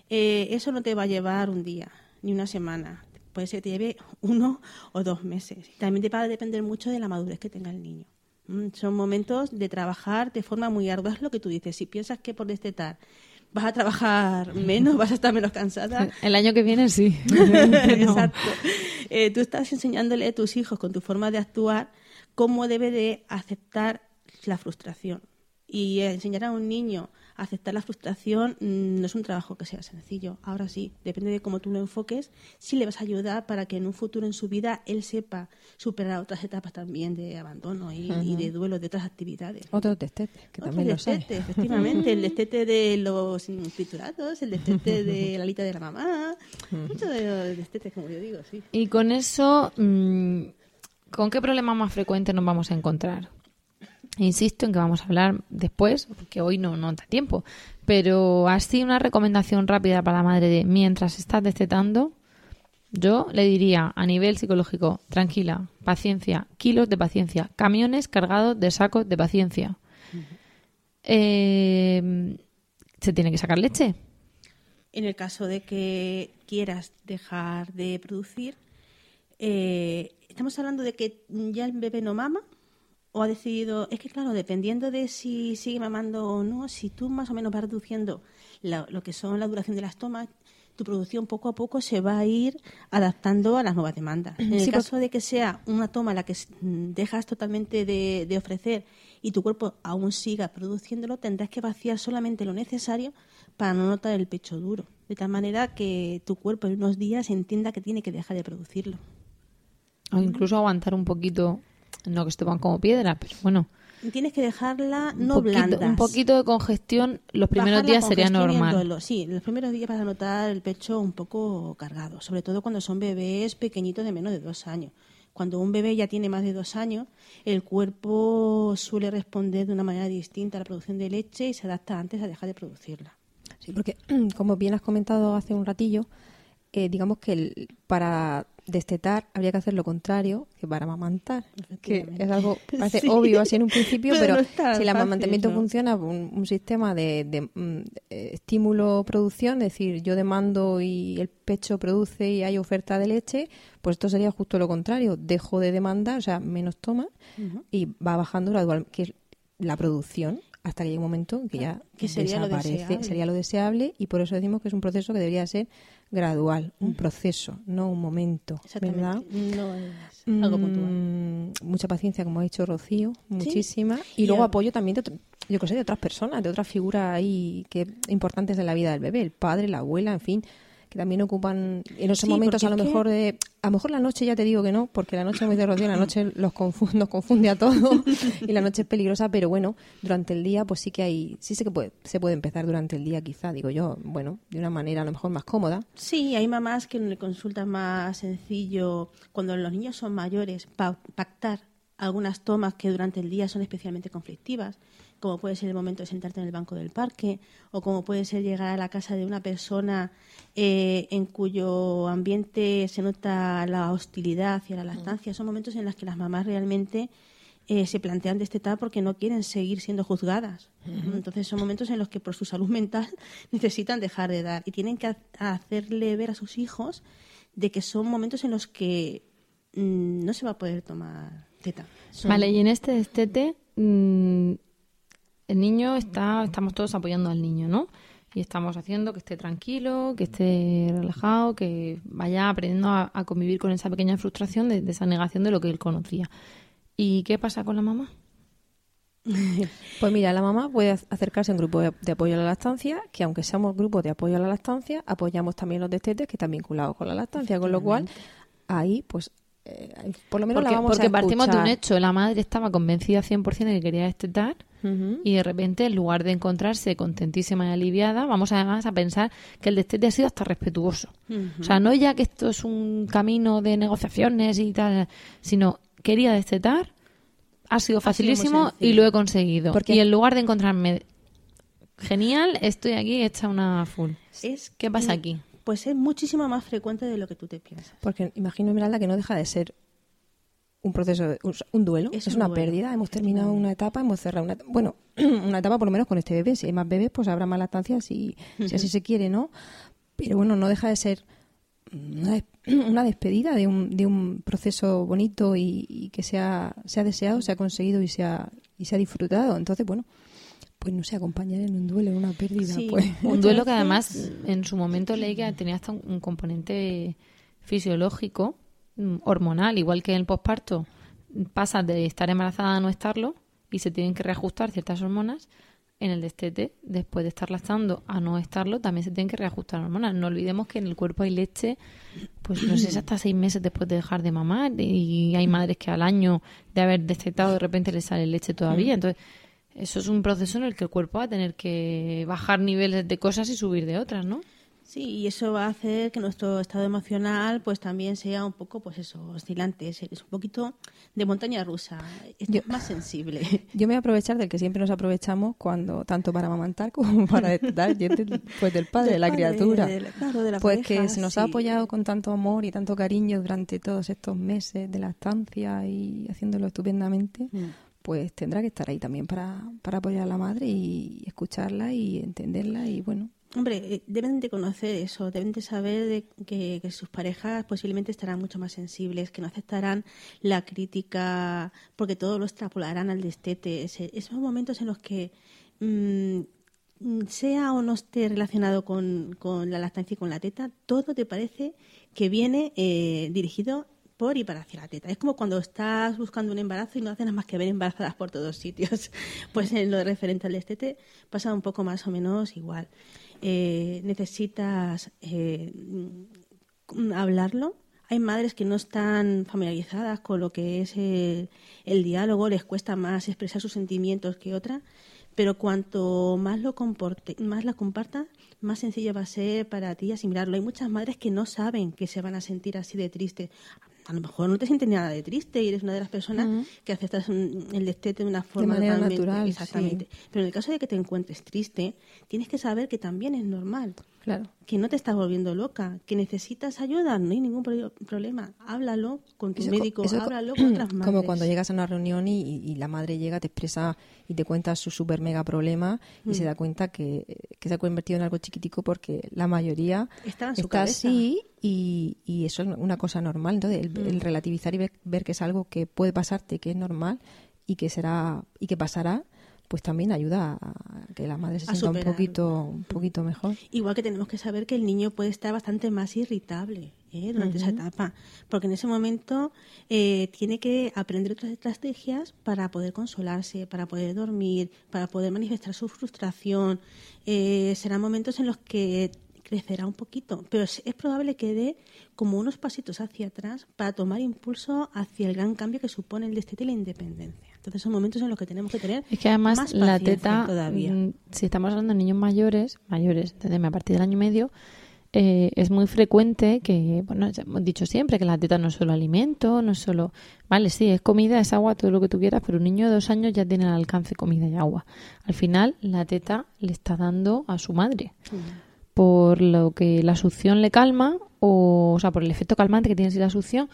Eh, eso no te va a llevar un día ni una semana. Puede ser que te lleve uno o dos meses. También te va a depender mucho de la madurez que tenga el niño. Mm, son momentos de trabajar de forma muy ardua. Es lo que tú dices. Si piensas que por destetar vas a trabajar [LAUGHS] menos, vas a estar menos cansada. [LAUGHS] El año que viene sí. [LAUGHS] Exacto. Eh, tú estás enseñándole a tus hijos con tu forma de actuar cómo debe de aceptar la frustración. Y enseñar a un niño aceptar la frustración mm, no es un trabajo que sea sencillo. Ahora sí, depende de cómo tú lo enfoques, sí le vas a ayudar para que en un futuro en su vida él sepa superar otras etapas también de abandono y, de duelo de otras actividades. Otros destetes, que también lo efectivamente. el destete de los triturados, el destete de [LAUGHS] la alita de la mamá, muchos de destetes, como yo digo, sí. Y con eso, mm, ¿con qué problema más frecuente nos vamos a encontrar? Insisto en que vamos a hablar después, porque hoy no, no da tiempo. Pero así una recomendación rápida para la madre de mientras estás destetando, yo le diría a nivel psicológico, tranquila, paciencia, kilos de paciencia, camiones cargados de sacos de paciencia. Eh, ¿Se tiene que sacar leche? En el caso de que quieras dejar de producir, eh, estamos hablando de que ya el bebé no mama, o ha decidido, es que claro, dependiendo de si sigue mamando o no, si tú más o menos vas reduciendo lo que son la duración de las tomas, tu producción poco a poco se va a ir adaptando a las nuevas demandas. En el caso de que sea una toma la que dejas totalmente de, de, ofrecer y tu cuerpo aún siga produciéndolo, tendrás que vaciar solamente lo necesario para no notar el pecho duro, de tal manera que tu cuerpo en unos días entienda que tiene que dejar de producirlo. O incluso aguantar un poquito no que esteban como piedra, pero bueno. Tienes que dejarla no blanda. Un poquito de congestión los primeros días sería normal. Sí, los primeros días vas a notar el pecho un poco cargado, sobre todo cuando son bebés pequeñitos de menos de dos años. Cuando un bebé ya tiene más de dos años, el cuerpo suele responder de una manera distinta a la producción de leche y se adapta antes a dejar de producirla. Sí, porque [CLEARS THROAT] como bien has comentado hace un ratillo, eh, digamos que para destetar habría que hacer lo contrario que para amamantar, que es algo [LAUGHS] parece obvio así en un principio, [LAUGHS] pero, si el amamantamiento funciona un, un sistema de, mm, eh, estímulo-producción, es decir, yo demando y el pecho produce y hay oferta de leche, pues esto sería justo lo contrario, dejo de demandar, o sea, menos toma y va bajando gradualmente, que es la producción hasta que llegue un momento que ya que sería desaparece, sería lo deseable y por eso decimos que es un proceso que debería ser gradual, un proceso, no un momento, ¿verdad? No es algo mm, puntual. Mucha paciencia, como ha dicho Rocío, muchísima. Y, luego apoyo también de, yo que sé, de otras personas, de otras figuras ahí que importantes en la vida del bebé, el padre, la abuela, en fin que también ocupan en esos momentos a lo mejor de a lo mejor la noche ya te digo que no porque la noche muy de la noche los confunde, nos confunde a todos [LAUGHS] y la noche es peligrosa pero bueno durante el día pues sí que hay sí sé que puede, se puede empezar durante el día quizá digo yo bueno de una manera a lo mejor más cómoda. Sí hay mamás que en el consulta más sencillo cuando los niños son mayores pactar algunas tomas que durante el día son especialmente conflictivas como puede ser el momento de sentarte en el banco del parque, o como puede ser llegar a la casa de una persona eh, en cuyo ambiente se nota la hostilidad hacia la lactancia. Son momentos en los que las mamás realmente eh, se plantean de este destetar porque no quieren seguir siendo juzgadas. Entonces son momentos en los que por su salud mental [LAUGHS] necesitan dejar de dar y tienen que hacerle ver a sus hijos de que son momentos en los que mm, no se va a poder tomar teta. Vale, y en este destete mm, el niño está, estamos todos apoyando al niño, ¿no? Y estamos haciendo que esté tranquilo, que esté relajado, que vaya aprendiendo a, a convivir con esa pequeña frustración de, de esa negación de lo que él conocía. ¿Y qué pasa con la mamá? [LAUGHS] Pues mira, la mamá puede ac- acercarse a un grupo de, apoyo a la lactancia, que aunque seamos grupos de apoyo a la lactancia, apoyamos también los destetes que están vinculados con la lactancia, con lo cual ahí, pues, eh, por lo menos Porque, la vamos porque a partimos de un hecho. La madre estaba convencida 100% de que quería destetar Y de repente, en lugar de encontrarse contentísima y aliviada, vamos además a pensar que el destete ha sido hasta respetuoso. O sea, no ya que esto es un camino de negociaciones y tal, sino quería destetar, ha sido facilísimo y lo he conseguido. Porque- Y en lugar de encontrarme genial, estoy aquí hecha una full. Es, ¿Qué pasa aquí? Pues es muchísimo más frecuente de lo que tú te piensas. Porque imagino, Esmeralda, que no deja de ser un proceso, de- un, un duelo, Es es, un una duelo, pérdida. Hemos terminado una etapa, hemos cerrado una Bueno, [CLEARS THROAT] una etapa por lo menos con este bebé. Si hay más bebés, pues habrá más lactancia, si, si así se quiere, ¿no? Pero bueno, no deja de ser una, des- [CLEARS THROAT] una despedida de un, de un proceso bonito y, y que se ha, se ha deseado, se ha conseguido y se ha, y se ha disfrutado. Entonces, bueno, pues no sé, acompañar en un duelo, en una pérdida, Sí. pues... Un duelo que además en su momento leí que tenía hasta un, un componente fisiológico, hormonal, igual que en el posparto pasa de estar embarazada a no estarlo y se tienen que reajustar ciertas hormonas. En el destete, después de estar lactando a no estarlo, también se tienen que reajustar hormonas. No olvidemos que en el cuerpo hay leche, pues no sé si hasta seis meses después de dejar de mamar. Y hay madres que al año de haber destetado de repente les sale leche todavía. Entonces, eso es un proceso en el que el cuerpo va a tener que bajar niveles de cosas y subir de otras, ¿no? Sí, y eso va a hacer que nuestro estado emocional pues también sea un poco, pues eso, oscilante, es, un poquito de montaña rusa, es Yo- más sensible. [LAUGHS] Yo me voy a aprovechar del que siempre nos aprovechamos cuando tanto para amamantar como para [LAUGHS] dar pues del padre, de la Del padre, criatura. de la- claro, de la pues pareja, que se nos ha apoyado con tanto amor y tanto cariño durante todos estos meses de lactancia y haciéndolo estupendamente, Mm. pues tendrá que estar ahí también para, para apoyar a la madre y escucharla y entenderla y bueno, Hombre, eh, deben de conocer eso, deben de saber de que, sus parejas posiblemente estarán mucho más sensibles, que no aceptarán la crítica, porque todo lo extrapolarán al destete. Ese- esos momentos en los que mm, mm, sea o no esté relacionado con, con la lactancia y con la teta, todo te parece que viene eh, dirigido por y para hacia la teta. Es como cuando estás buscando un embarazo y no haces nada más que ver embarazadas por todos sitios. [LAUGHS] Pues en lo referente al destete pasa un poco más o menos igual. Eh, necesitas eh, hablarlo. Hay madres que no están familiarizadas con lo que es el, el diálogo, les cuesta más expresar sus sentimientos que otras, pero cuanto más lo comporte, más la compartas, más sencillo va a ser para ti asimilarlo. Hay muchas madres que no saben que se van a sentir así de tristes. A lo mejor no te sientes nada de triste y eres una de las personas que aceptas el destete de una forma manera totalmente- natural, sí. Exactamente. Pero en el caso de que te encuentres triste, tienes que saber que también es normal claro. que no te estás volviendo loca, que necesitas ayuda, no hay ningún pro- problema. Háblalo con tu Eso médico, co- háblalo con [CLEARS THROAT] otras madres. Como cuando llegas a una reunión y- y la madre llega, te expresa y te cuenta su super mega problema y Mm. se da cuenta que, que se ha convertido en algo chiquitico porque la mayoría Está en su está cabeza. así y, y eso es una cosa normal. Entonces, el, Mm. el relativizar y ver, ver que es algo que puede pasarte, que es normal y que será y que pasará, pues también ayuda a que la madre se sienta un poquito, un poquito mejor. Igual que tenemos que saber que el niño puede estar bastante más irritable ¿eh? durante esa etapa, porque en ese momento eh, tiene que aprender otras estrategias para poder consolarse, para poder dormir, para poder manifestar su frustración. Eh, serán momentos en los que crecerá un poquito, pero es, es probable que dé como unos pasitos hacia atrás para tomar impulso hacia el gran cambio que supone el destete y la independencia. Entonces son momentos en los que tenemos que tener Es que además más la teta, todavía. mm, si estamos hablando de niños mayores, mayores, entendeme, a partir del año y medio, eh, es muy frecuente que, bueno, ya hemos dicho siempre que la teta no es solo alimento, no es solo, vale, sí, es comida, es agua, todo lo que tú quieras, pero un niño de dos años ya tiene al alcance comida y agua. Al final, la teta le está dando a su madre. Por lo que la succión le calma, o, o sea, por el efecto calmante que tiene así la succión,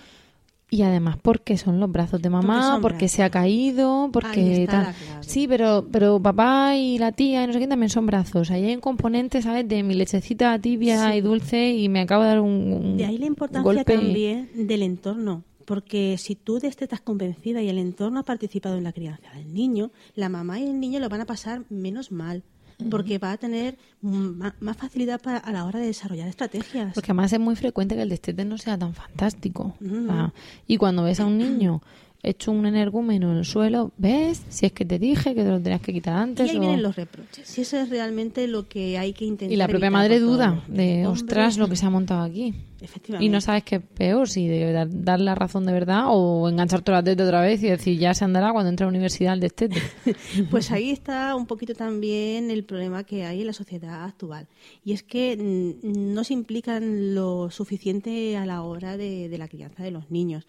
y además porque son los brazos de mamá, porque, se ha caído, porque tal. Sí, pero, pero papá y la tía y no sé quién también son brazos. Ahí hay un componente, ¿sabes? De mi lechecita tibia Sí. y dulce y me acabo de dar un, un De ahí la importancia golpe. también del entorno. Porque si tú de este estás convencida y el entorno ha participado en la crianza del niño, la mamá y el niño lo van a pasar menos mal. Porque va a tener más facilidad para- a la hora de desarrollar estrategias. Porque además es muy frecuente que el destete no sea tan fantástico. O sea, y cuando ves a un niño hecho un energúmeno en el suelo, ¿ves? Si es que te dije que te lo tenías que quitar y antes. ahí o- vienen los reproches. Y eso es realmente lo que hay que intentar Y la propia madre duda de, ostras, lo que se ha montado aquí. Efectivamente. Y no sabes qué es peor, si de dar, dar la razón de verdad o engancharte la teta otra vez y decir ya se andará cuando entre a la universidad el destete. [LAUGHS] Pues ahí está un poquito también el problema que hay en la sociedad actual. Y es que mm, no se implican lo suficiente a la hora de, de la crianza de los niños.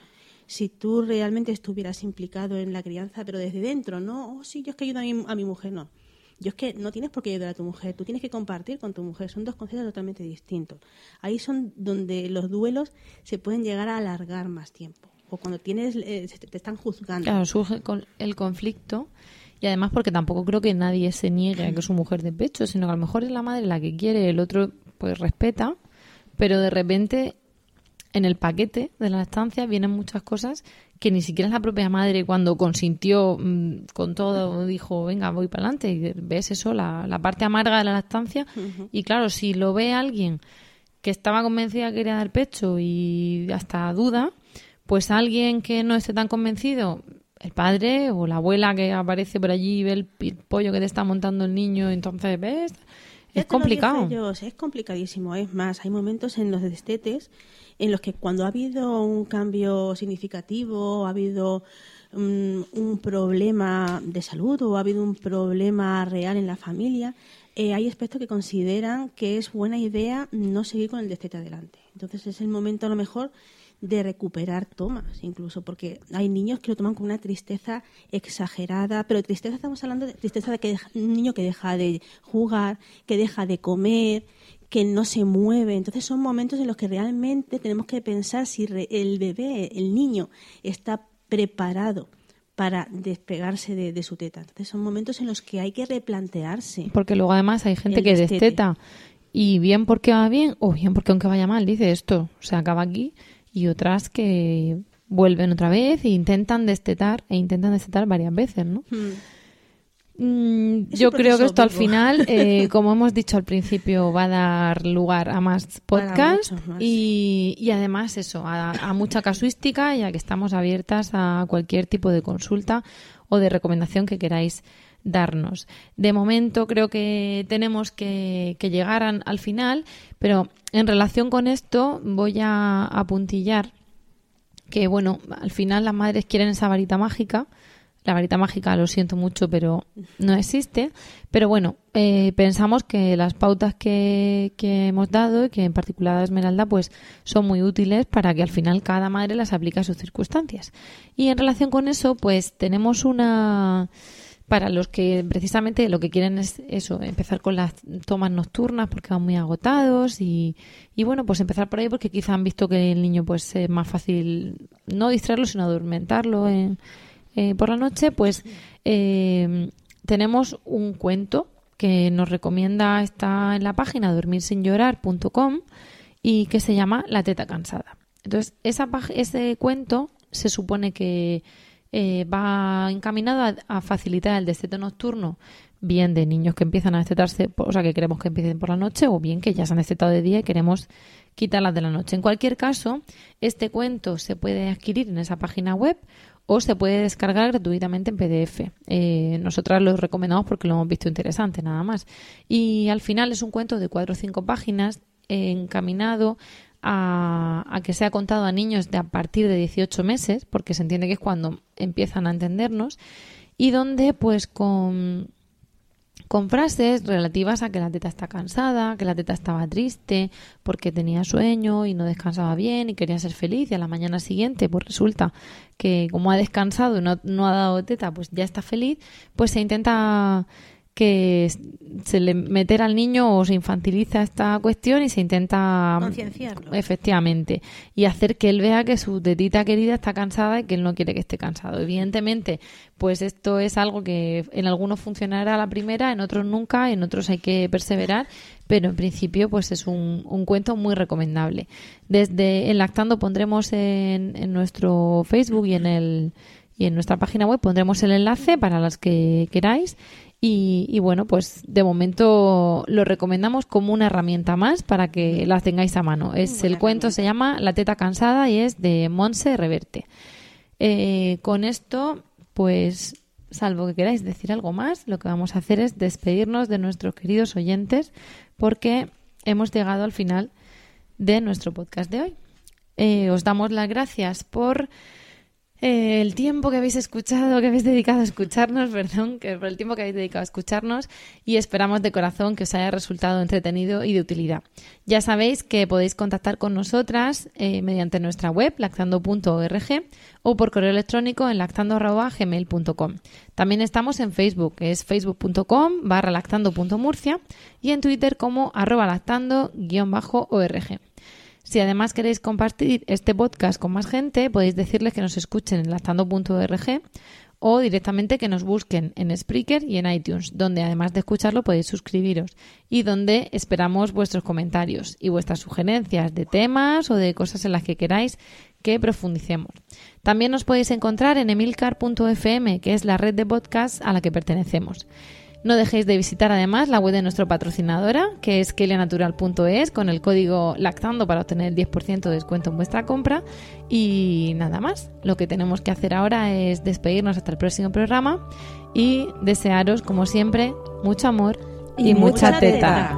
Si tú realmente estuvieras implicado en la crianza, pero desde dentro, ¿no? Oh, sí, yo es que ayudo a mi, a mi mujer, no. Yo es que no tienes por qué ayudar a tu mujer, tú tienes que compartir con tu mujer, son dos conceptos totalmente distintos. Ahí son donde los duelos se pueden llegar a alargar más tiempo. O cuando tienes, eh, te, están juzgando. Claro, surge el conflicto y además porque tampoco creo que nadie se niegue a que su mujer de pecho, sino que a lo mejor es la madre la que quiere, el otro pues respeta, pero de repente en el paquete de la estancia vienen muchas cosas que ni siquiera la propia madre cuando consintió mm, con todo dijo venga voy para adelante y ves eso la, la parte amarga de la lactancia y claro si lo ve alguien que estaba convencida que quería dar pecho y hasta duda pues alguien que no esté tan convencido el padre o la abuela que aparece por allí y ve el pollo que te está montando el niño entonces ves es complicado yo, es complicadísimo. Es más, hay momentos en los destetes en los que cuando ha habido un cambio significativo, ha habido mm, un problema de salud o ha habido un problema real en la familia, eh, hay aspectos que consideran que es buena idea no seguir con el destete adelante. Entonces es el momento a lo mejor de recuperar tomas, incluso porque hay niños que lo toman con una tristeza exagerada, pero tristeza estamos hablando de tristeza de que deja- un niño que deja de jugar, que deja de comer, que no se mueve. Entonces son momentos en los que realmente tenemos que pensar si re- el bebé, el niño, está preparado para despegarse de, de su teta. Entonces son momentos en los que hay que replantearse. Porque luego además hay gente que desteta y bien porque va bien o bien porque aunque vaya mal dice esto se acaba aquí y otras que vuelven otra vez e intentan destetar e intentan destetar varias veces, ¿no? Mm, Es yo creo que esto al final, [LAUGHS] eh, como hemos dicho al principio, va a dar lugar a más podcasts y, y además eso, a, a mucha casuística, ya que estamos abiertas a cualquier tipo de consulta o de recomendación que queráis darnos. De momento creo que tenemos que, que llegar al final, pero en relación con esto voy a apuntillar que bueno, al final las madres quieren esa varita mágica. La varita mágica, lo siento mucho, pero no existe. Pero bueno, eh, pensamos que las pautas que, que hemos dado y que en particular a Esmeralda, pues son muy útiles para que al final cada madre las aplique a sus circunstancias. Y en relación con eso, pues tenemos una para los que precisamente lo que quieren es eso, empezar con las tomas nocturnas porque van muy agotados y, y bueno, pues empezar por ahí porque quizá han visto que el niño pues es más fácil no distraerlo sino adormentarlo en, eh, por la noche, pues eh, tenemos un cuento que nos recomienda, está en la página dormirsinllorar.com y que se llama La teta cansada. Entonces, esa, ese cuento se supone que eh, va encaminado a, facilitar el destete nocturno, bien de niños que empiezan a destetarse, o sea, que queremos que empiecen por la noche, o bien que ya se han destetado de día y queremos quitarlas de la noche. En cualquier caso, este cuento se puede adquirir en esa página web o se puede descargar gratuitamente en PDF. Eh, nosotras lo recomendamos porque lo hemos visto interesante, nada más. Y al final es un cuento de cuatro o cinco páginas eh, encaminado a, a que sea contado a niños de a partir de 18 meses, porque se entiende que es cuando empiezan a entendernos, y donde pues con con frases relativas a que la teta está cansada, que la teta estaba triste porque tenía sueño y no descansaba bien y quería ser feliz y a la mañana siguiente pues resulta que como ha descansado y no, no ha dado teta pues ya está feliz, pues se intenta que se le meter al niño o se infantiliza esta cuestión y se intenta Concienciarlo. efectivamente y hacer que él vea que su tetita querida está cansada y que él no quiere que esté cansado. Evidentemente pues esto es algo que en algunos funcionará a la primera en otros nunca en otros hay que perseverar pero en principio pues es un, un cuento muy recomendable. Desde en lactando pondremos en, en nuestro Facebook y en el y en nuestra página web pondremos el enlace para las que queráis Y, bueno, pues de momento lo recomendamos como una herramienta más para que la tengáis a mano. Es el cuento se llama La teta cansada y es de Monse Reverte. Eh, con esto, pues salvo que queráis decir algo más, lo que vamos a hacer es despedirnos de nuestros queridos oyentes porque hemos llegado al final de nuestro podcast de hoy. Eh, os damos las gracias por eh, el tiempo que habéis escuchado, que habéis dedicado a escucharnos, [LAUGHS] perdón, que por el tiempo que habéis dedicado a escucharnos y esperamos de corazón que os haya resultado entretenido y de utilidad. Ya sabéis que podéis contactar con nosotras eh, mediante nuestra web lactando.org o por correo electrónico en lactando.gmail.com. También estamos en Facebook, que es facebook.com barra lactando.murcia y en Twitter como arroba lactando-org. Si además queréis compartir este podcast con más gente, podéis decirles que nos escuchen en lactando.org o directamente que nos busquen en Spreaker y en iTunes, donde además de escucharlo podéis suscribiros y donde esperamos vuestros comentarios y vuestras sugerencias de temas o de cosas en las que queráis que profundicemos. También nos podéis encontrar en emilcar.fm, que es la red de podcasts a la que pertenecemos. No dejéis de visitar además la web de nuestra patrocinadora, que es kelianatural.es, con el código lactando para obtener el 10% de descuento en vuestra compra. Y nada más, lo que tenemos que hacer ahora es despedirnos hasta el próximo programa y desearos, como siempre, mucho amor y, mucha, teta.